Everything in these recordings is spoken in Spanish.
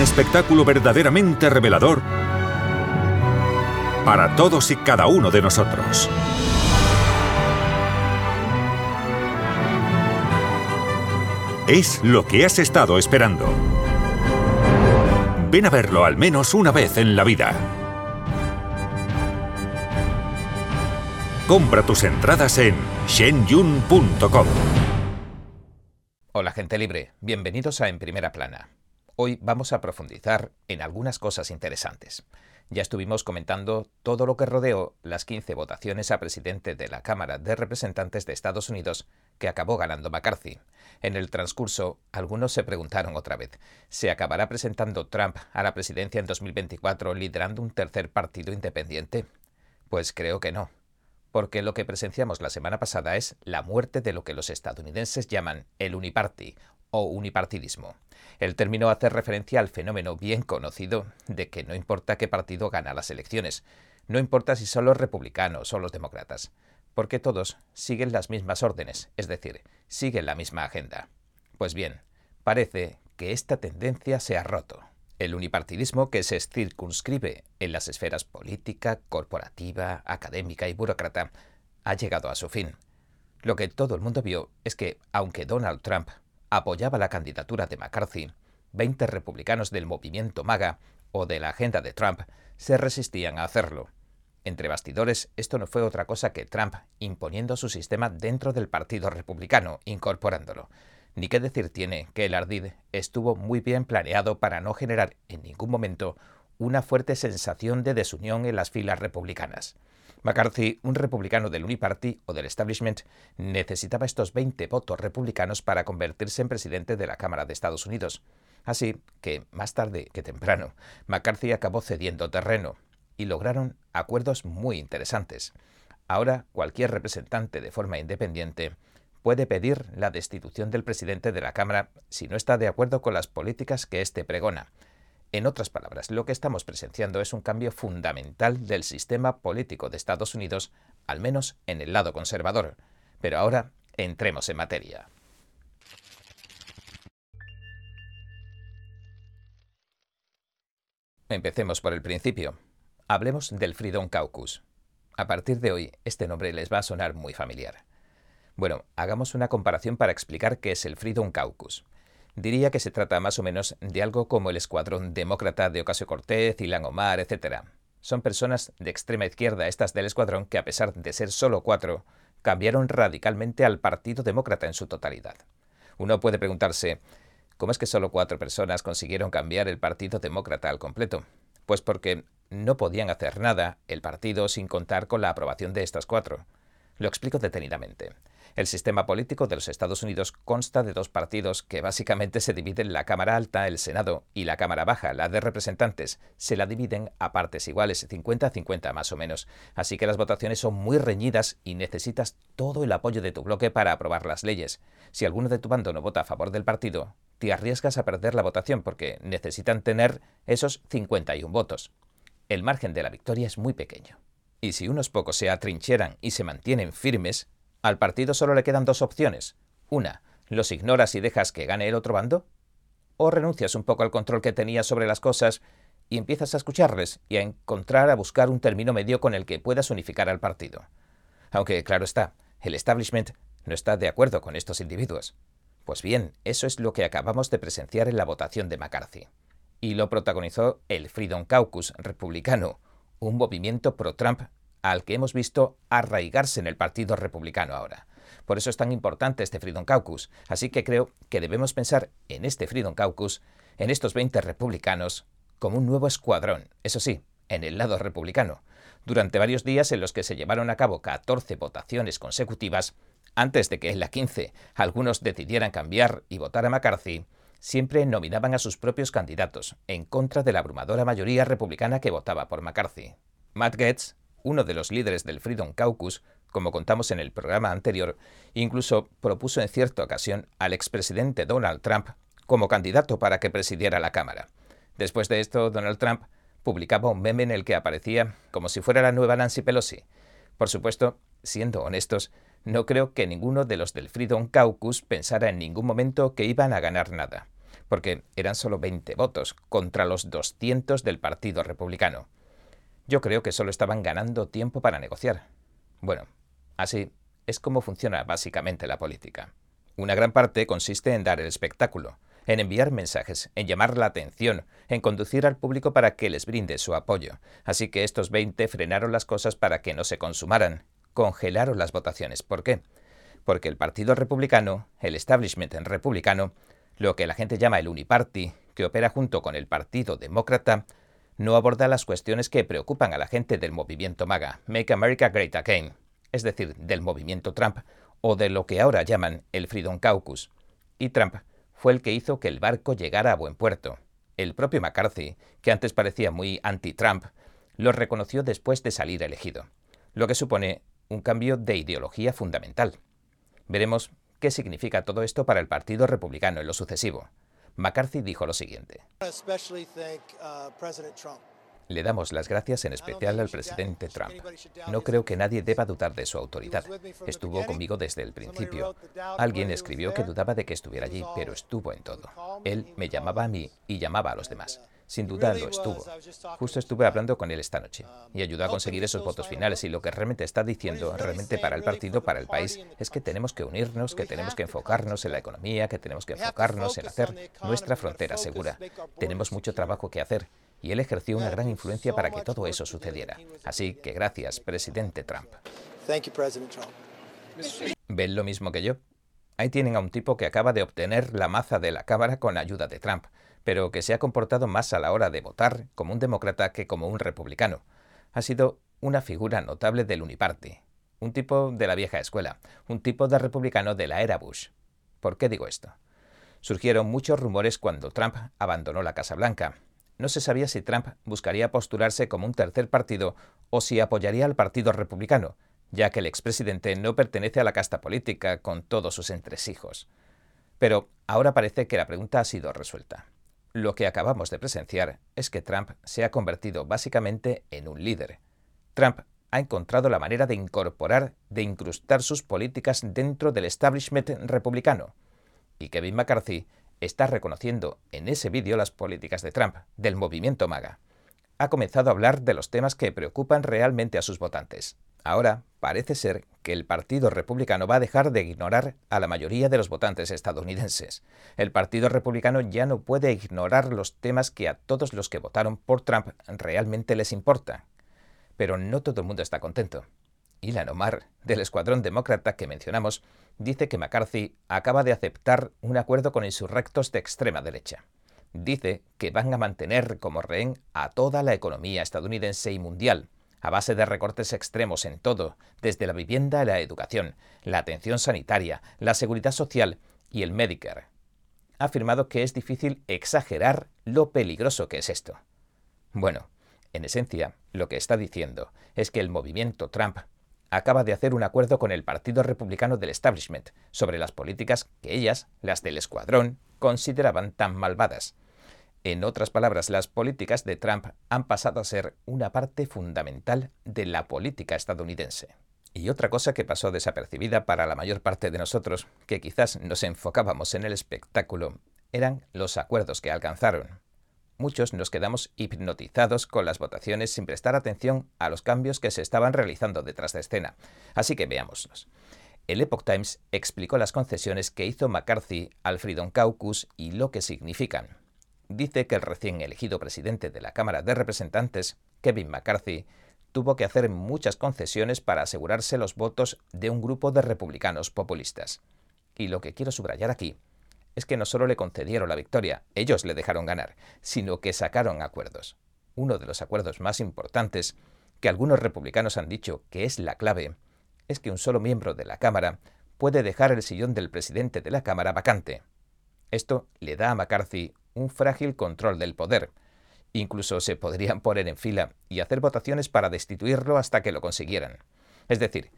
Espectáculo verdaderamente revelador para todos y cada uno de nosotros. Es lo que has estado esperando. Ven a verlo al menos una vez en la vida. Compra tus entradas en shenyun.com. Hola gente libre, bienvenidos a En Primera Plana. Hoy vamos a profundizar en algunas cosas interesantes. Ya estuvimos comentando todo lo que rodeó las 15 votaciones a presidente de la Cámara de Representantes de Estados Unidos que acabó ganando McCarthy. En el transcurso, algunos se preguntaron otra vez, ¿se acabará presentando Trump a la presidencia en 2024 liderando un tercer partido independiente? Pues creo que no porque lo que presenciamos la semana pasada es la muerte de lo que los estadounidenses llaman el uniparty o unipartidismo. El término hace referencia al fenómeno bien conocido de que no importa qué partido gana las elecciones, no importa si son los republicanos o los demócratas, porque todos siguen las mismas órdenes, es decir, siguen la misma agenda. Pues bien, parece que esta tendencia se ha roto. El unipartidismo que se circunscribe en las esferas política, corporativa, académica y burócrata ha llegado a su fin. Lo que todo el mundo vio es que, aunque Donald Trump apoyaba la candidatura de McCarthy, 20 republicanos del movimiento MAGA o de la agenda de Trump se resistían a hacerlo. Entre bastidores, esto no fue otra cosa que Trump imponiendo su sistema dentro del Partido Republicano, incorporándolo. Ni qué decir tiene que el ardid estuvo muy bien planeado para no generar en ningún momento una fuerte sensación de desunión en las filas republicanas. McCarthy, un republicano del Uniparty o del establishment, necesitaba estos 20 votos republicanos para convertirse en presidente de la Cámara de Estados Unidos. Así que, más tarde que temprano, McCarthy acabó cediendo terreno y lograron acuerdos muy interesantes. Ahora cualquier representante de forma independiente puede pedir la destitución del presidente de la Cámara si no está de acuerdo con las políticas que éste pregona. En otras palabras, lo que estamos presenciando es un cambio fundamental del sistema político de Estados Unidos, al menos en el lado conservador. Pero ahora entremos en materia. Empecemos por el principio. Hablemos del Freedom Caucus. A partir de hoy, este nombre les va a sonar muy familiar. Bueno, hagamos una comparación para explicar qué es el Freedom Caucus. Diría que se trata más o menos de algo como el escuadrón demócrata de Ocasio Cortez, Ilan Omar, etc. Son personas de extrema izquierda estas del escuadrón que, a pesar de ser solo cuatro, cambiaron radicalmente al Partido Demócrata en su totalidad. Uno puede preguntarse, ¿cómo es que solo cuatro personas consiguieron cambiar el Partido Demócrata al completo? Pues porque no podían hacer nada el partido sin contar con la aprobación de estas cuatro. Lo explico detenidamente. El sistema político de los Estados Unidos consta de dos partidos que básicamente se dividen la Cámara Alta, el Senado, y la Cámara Baja, la de Representantes. Se la dividen a partes iguales, 50-50 más o menos. Así que las votaciones son muy reñidas y necesitas todo el apoyo de tu bloque para aprobar las leyes. Si alguno de tu bando no vota a favor del partido, te arriesgas a perder la votación porque necesitan tener esos 51 votos. El margen de la victoria es muy pequeño. Y si unos pocos se atrincheran y se mantienen firmes, al partido solo le quedan dos opciones. Una, los ignoras y dejas que gane el otro bando. O renuncias un poco al control que tenías sobre las cosas y empiezas a escucharles y a encontrar, a buscar un término medio con el que puedas unificar al partido. Aunque, claro está, el establishment no está de acuerdo con estos individuos. Pues bien, eso es lo que acabamos de presenciar en la votación de McCarthy. Y lo protagonizó el Freedom Caucus republicano, un movimiento pro-Trump al que hemos visto arraigarse en el Partido Republicano ahora. Por eso es tan importante este Freedom Caucus. Así que creo que debemos pensar en este Freedom Caucus, en estos 20 republicanos, como un nuevo escuadrón, eso sí, en el lado republicano. Durante varios días en los que se llevaron a cabo 14 votaciones consecutivas, antes de que en la 15 algunos decidieran cambiar y votar a McCarthy, siempre nominaban a sus propios candidatos, en contra de la abrumadora mayoría republicana que votaba por McCarthy. Matt Gaetz uno de los líderes del Freedom Caucus, como contamos en el programa anterior, incluso propuso en cierta ocasión al expresidente Donald Trump como candidato para que presidiera la Cámara. Después de esto, Donald Trump publicaba un meme en el que aparecía como si fuera la nueva Nancy Pelosi. Por supuesto, siendo honestos, no creo que ninguno de los del Freedom Caucus pensara en ningún momento que iban a ganar nada. porque eran solo 20 votos contra los 200 del Partido Republicano. Yo creo que solo estaban ganando tiempo para negociar. Bueno, así es como funciona básicamente la política. Una gran parte consiste en dar el espectáculo, en enviar mensajes, en llamar la atención, en conducir al público para que les brinde su apoyo. Así que estos 20 frenaron las cosas para que no se consumaran, congelaron las votaciones. ¿Por qué? Porque el Partido Republicano, el establishment republicano, lo que la gente llama el Uniparty, que opera junto con el Partido Demócrata, no aborda las cuestiones que preocupan a la gente del movimiento MAGA, Make America Great Again, es decir, del movimiento Trump, o de lo que ahora llaman el Freedom Caucus. Y Trump fue el que hizo que el barco llegara a buen puerto. El propio McCarthy, que antes parecía muy anti-Trump, lo reconoció después de salir elegido, lo que supone un cambio de ideología fundamental. Veremos ¿Qué significa todo esto para el Partido Republicano en lo sucesivo? McCarthy dijo lo siguiente. Le damos las gracias en especial al presidente Trump. No creo que nadie deba dudar de su autoridad. Estuvo conmigo desde el principio. Alguien escribió que dudaba de que estuviera allí, pero estuvo en todo. Él me llamaba a mí y llamaba a los demás. Sin duda lo estuvo. Justo estuve hablando con él esta noche y ayudó a conseguir esos votos finales y lo que realmente está diciendo, realmente para el partido, para el país, es que tenemos que unirnos, que tenemos que enfocarnos en la economía, que tenemos que enfocarnos en hacer nuestra frontera segura. Tenemos mucho trabajo que hacer y él ejerció una gran influencia para que todo eso sucediera. Así que gracias, presidente Trump. ¿Ven lo mismo que yo? Ahí tienen a un tipo que acaba de obtener la maza de la Cámara con ayuda de Trump pero que se ha comportado más a la hora de votar como un demócrata que como un republicano. Ha sido una figura notable del Uniparty, un tipo de la vieja escuela, un tipo de republicano de la era Bush. ¿Por qué digo esto? Surgieron muchos rumores cuando Trump abandonó la Casa Blanca. No se sabía si Trump buscaría postularse como un tercer partido o si apoyaría al Partido Republicano, ya que el expresidente no pertenece a la casta política con todos sus entresijos. Pero ahora parece que la pregunta ha sido resuelta. Lo que acabamos de presenciar es que Trump se ha convertido básicamente en un líder. Trump ha encontrado la manera de incorporar, de incrustar sus políticas dentro del establishment republicano. Y Kevin McCarthy está reconociendo en ese vídeo las políticas de Trump, del movimiento MAGA. Ha comenzado a hablar de los temas que preocupan realmente a sus votantes. Ahora parece ser que el Partido Republicano va a dejar de ignorar a la mayoría de los votantes estadounidenses. El Partido Republicano ya no puede ignorar los temas que a todos los que votaron por Trump realmente les importan. Pero no todo el mundo está contento. Ilan Omar, del escuadrón demócrata que mencionamos, dice que McCarthy acaba de aceptar un acuerdo con insurrectos de extrema derecha. Dice que van a mantener como rehén a toda la economía estadounidense y mundial, a base de recortes extremos en todo, desde la vivienda a la educación, la atención sanitaria, la seguridad social y el Medicare. Ha afirmado que es difícil exagerar lo peligroso que es esto. Bueno, en esencia, lo que está diciendo es que el movimiento Trump acaba de hacer un acuerdo con el Partido Republicano del Establishment sobre las políticas que ellas, las del escuadrón, consideraban tan malvadas. En otras palabras, las políticas de Trump han pasado a ser una parte fundamental de la política estadounidense. Y otra cosa que pasó desapercibida para la mayor parte de nosotros, que quizás nos enfocábamos en el espectáculo, eran los acuerdos que alcanzaron. Muchos nos quedamos hipnotizados con las votaciones sin prestar atención a los cambios que se estaban realizando detrás de escena. Así que veámoslos. El Epoch Times explicó las concesiones que hizo McCarthy al Freedom Caucus y lo que significan dice que el recién elegido presidente de la Cámara de Representantes, Kevin McCarthy, tuvo que hacer muchas concesiones para asegurarse los votos de un grupo de republicanos populistas. Y lo que quiero subrayar aquí es que no solo le concedieron la victoria, ellos le dejaron ganar, sino que sacaron acuerdos. Uno de los acuerdos más importantes, que algunos republicanos han dicho que es la clave, es que un solo miembro de la Cámara puede dejar el sillón del presidente de la Cámara vacante. Esto le da a McCarthy un frágil control del poder. Incluso se podrían poner en fila y hacer votaciones para destituirlo hasta que lo consiguieran. Es decir,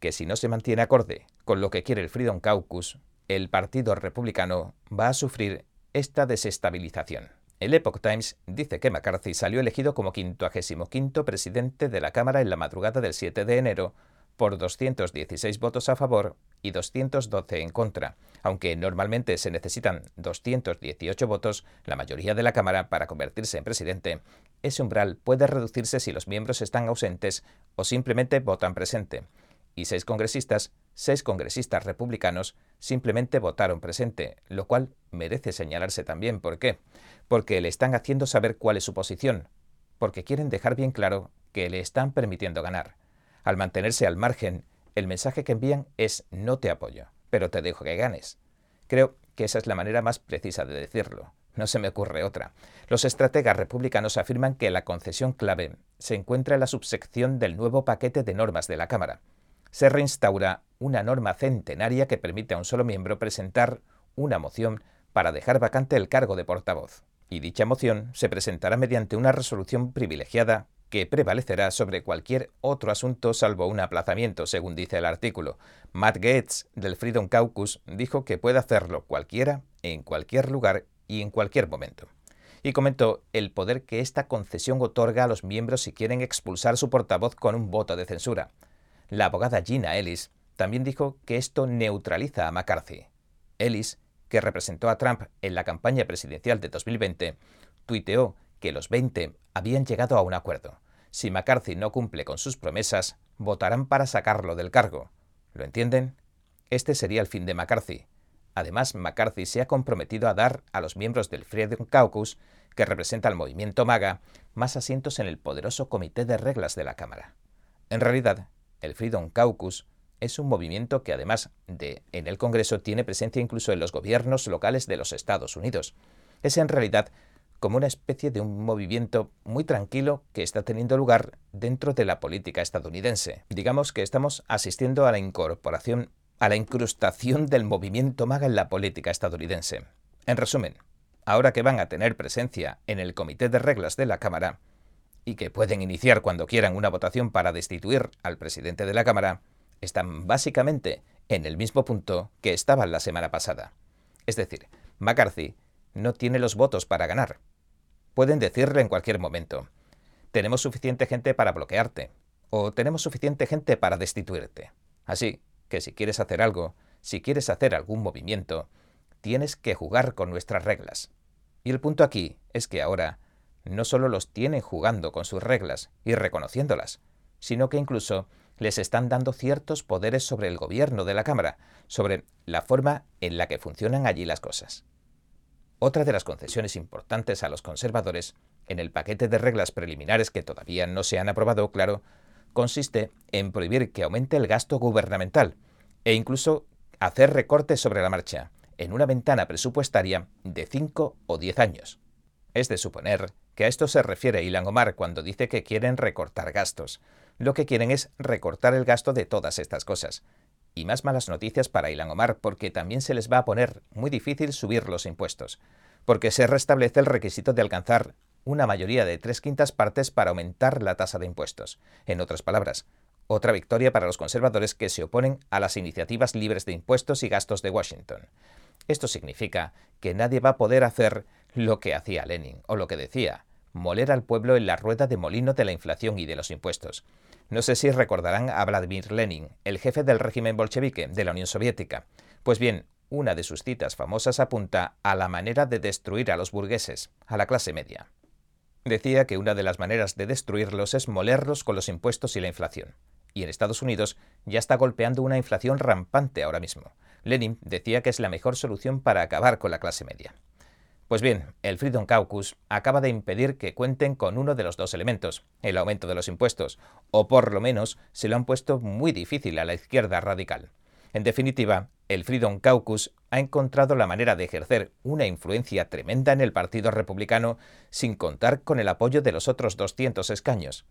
que si no se mantiene acorde con lo que quiere el Freedom Caucus, el Partido Republicano va a sufrir esta desestabilización. El Epoch Times dice que McCarthy salió elegido como 55 presidente de la Cámara en la madrugada del 7 de enero por 216 votos a favor y 212 en contra. Aunque normalmente se necesitan 218 votos, la mayoría de la Cámara, para convertirse en presidente, ese umbral puede reducirse si los miembros están ausentes o simplemente votan presente. Y seis congresistas, seis congresistas republicanos, simplemente votaron presente, lo cual merece señalarse también. ¿Por qué? Porque le están haciendo saber cuál es su posición, porque quieren dejar bien claro que le están permitiendo ganar. Al mantenerse al margen, el mensaje que envían es no te apoyo, pero te dejo que ganes. Creo que esa es la manera más precisa de decirlo. No se me ocurre otra. Los estrategas republicanos afirman que la concesión clave se encuentra en la subsección del nuevo paquete de normas de la Cámara. Se reinstaura una norma centenaria que permite a un solo miembro presentar una moción para dejar vacante el cargo de portavoz. Y dicha moción se presentará mediante una resolución privilegiada que prevalecerá sobre cualquier otro asunto salvo un aplazamiento, según dice el artículo. Matt Gates, del Freedom Caucus, dijo que puede hacerlo cualquiera, en cualquier lugar y en cualquier momento. Y comentó el poder que esta concesión otorga a los miembros si quieren expulsar su portavoz con un voto de censura. La abogada Gina Ellis también dijo que esto neutraliza a McCarthy. Ellis, que representó a Trump en la campaña presidencial de 2020, tuiteó que los 20 habían llegado a un acuerdo. Si McCarthy no cumple con sus promesas, votarán para sacarlo del cargo. ¿Lo entienden? Este sería el fin de McCarthy. Además, McCarthy se ha comprometido a dar a los miembros del Freedom Caucus, que representa al movimiento MAGA, más asientos en el poderoso comité de reglas de la Cámara. En realidad, el Freedom Caucus es un movimiento que además de en el Congreso tiene presencia incluso en los gobiernos locales de los Estados Unidos. Es en realidad como una especie de un movimiento muy tranquilo que está teniendo lugar dentro de la política estadounidense. Digamos que estamos asistiendo a la incorporación, a la incrustación del movimiento MAGA en la política estadounidense. En resumen, ahora que van a tener presencia en el Comité de Reglas de la Cámara y que pueden iniciar cuando quieran una votación para destituir al presidente de la Cámara, están básicamente en el mismo punto que estaban la semana pasada. Es decir, McCarthy no tiene los votos para ganar, pueden decirle en cualquier momento, tenemos suficiente gente para bloquearte, o tenemos suficiente gente para destituirte. Así que si quieres hacer algo, si quieres hacer algún movimiento, tienes que jugar con nuestras reglas. Y el punto aquí es que ahora no solo los tienen jugando con sus reglas y reconociéndolas, sino que incluso les están dando ciertos poderes sobre el gobierno de la Cámara, sobre la forma en la que funcionan allí las cosas. Otra de las concesiones importantes a los conservadores, en el paquete de reglas preliminares que todavía no se han aprobado, claro, consiste en prohibir que aumente el gasto gubernamental e incluso hacer recortes sobre la marcha, en una ventana presupuestaria de 5 o 10 años. Es de suponer que a esto se refiere Ilan Omar cuando dice que quieren recortar gastos. Lo que quieren es recortar el gasto de todas estas cosas, y más malas noticias para Ilan Omar porque también se les va a poner muy difícil subir los impuestos, porque se restablece el requisito de alcanzar una mayoría de tres quintas partes para aumentar la tasa de impuestos. En otras palabras, otra victoria para los conservadores que se oponen a las iniciativas libres de impuestos y gastos de Washington. Esto significa que nadie va a poder hacer lo que hacía Lenin, o lo que decía, moler al pueblo en la rueda de molino de la inflación y de los impuestos. No sé si recordarán a Vladimir Lenin, el jefe del régimen bolchevique de la Unión Soviética. Pues bien, una de sus citas famosas apunta a la manera de destruir a los burgueses, a la clase media. Decía que una de las maneras de destruirlos es molerlos con los impuestos y la inflación. Y en Estados Unidos ya está golpeando una inflación rampante ahora mismo. Lenin decía que es la mejor solución para acabar con la clase media. Pues bien, el Freedom Caucus acaba de impedir que cuenten con uno de los dos elementos, el aumento de los impuestos, o por lo menos se lo han puesto muy difícil a la izquierda radical. En definitiva, el Freedom Caucus ha encontrado la manera de ejercer una influencia tremenda en el Partido Republicano sin contar con el apoyo de los otros 200 escaños.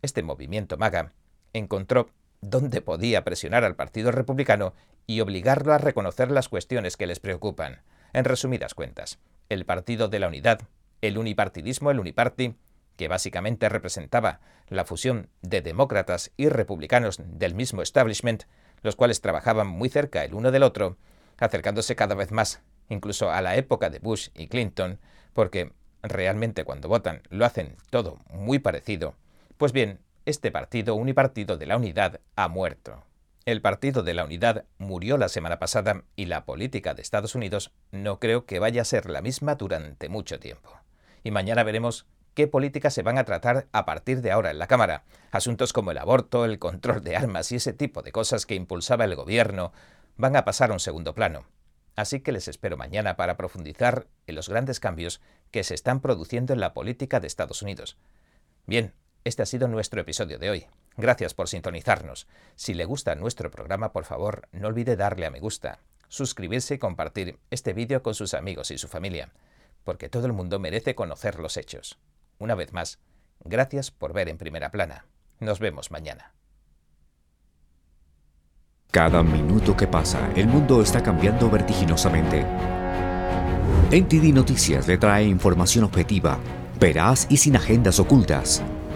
Este movimiento MAGA encontró dónde podía presionar al Partido Republicano y obligarlo a reconocer las cuestiones que les preocupan. En resumidas cuentas, el Partido de la Unidad, el unipartidismo, el uniparty, que básicamente representaba la fusión de demócratas y republicanos del mismo establishment, los cuales trabajaban muy cerca el uno del otro, acercándose cada vez más, incluso a la época de Bush y Clinton, porque realmente cuando votan lo hacen todo muy parecido. Pues bien, este partido unipartido de la unidad ha muerto. El Partido de la Unidad murió la semana pasada y la política de Estados Unidos no creo que vaya a ser la misma durante mucho tiempo. Y mañana veremos qué políticas se van a tratar a partir de ahora en la Cámara. Asuntos como el aborto, el control de armas y ese tipo de cosas que impulsaba el gobierno van a pasar a un segundo plano. Así que les espero mañana para profundizar en los grandes cambios que se están produciendo en la política de Estados Unidos. Bien, este ha sido nuestro episodio de hoy. Gracias por sintonizarnos. Si le gusta nuestro programa, por favor, no olvide darle a me gusta, suscribirse y compartir este vídeo con sus amigos y su familia, porque todo el mundo merece conocer los hechos. Una vez más, gracias por ver en primera plana. Nos vemos mañana. Cada minuto que pasa, el mundo está cambiando vertiginosamente. NTD Noticias le trae información objetiva, veraz y sin agendas ocultas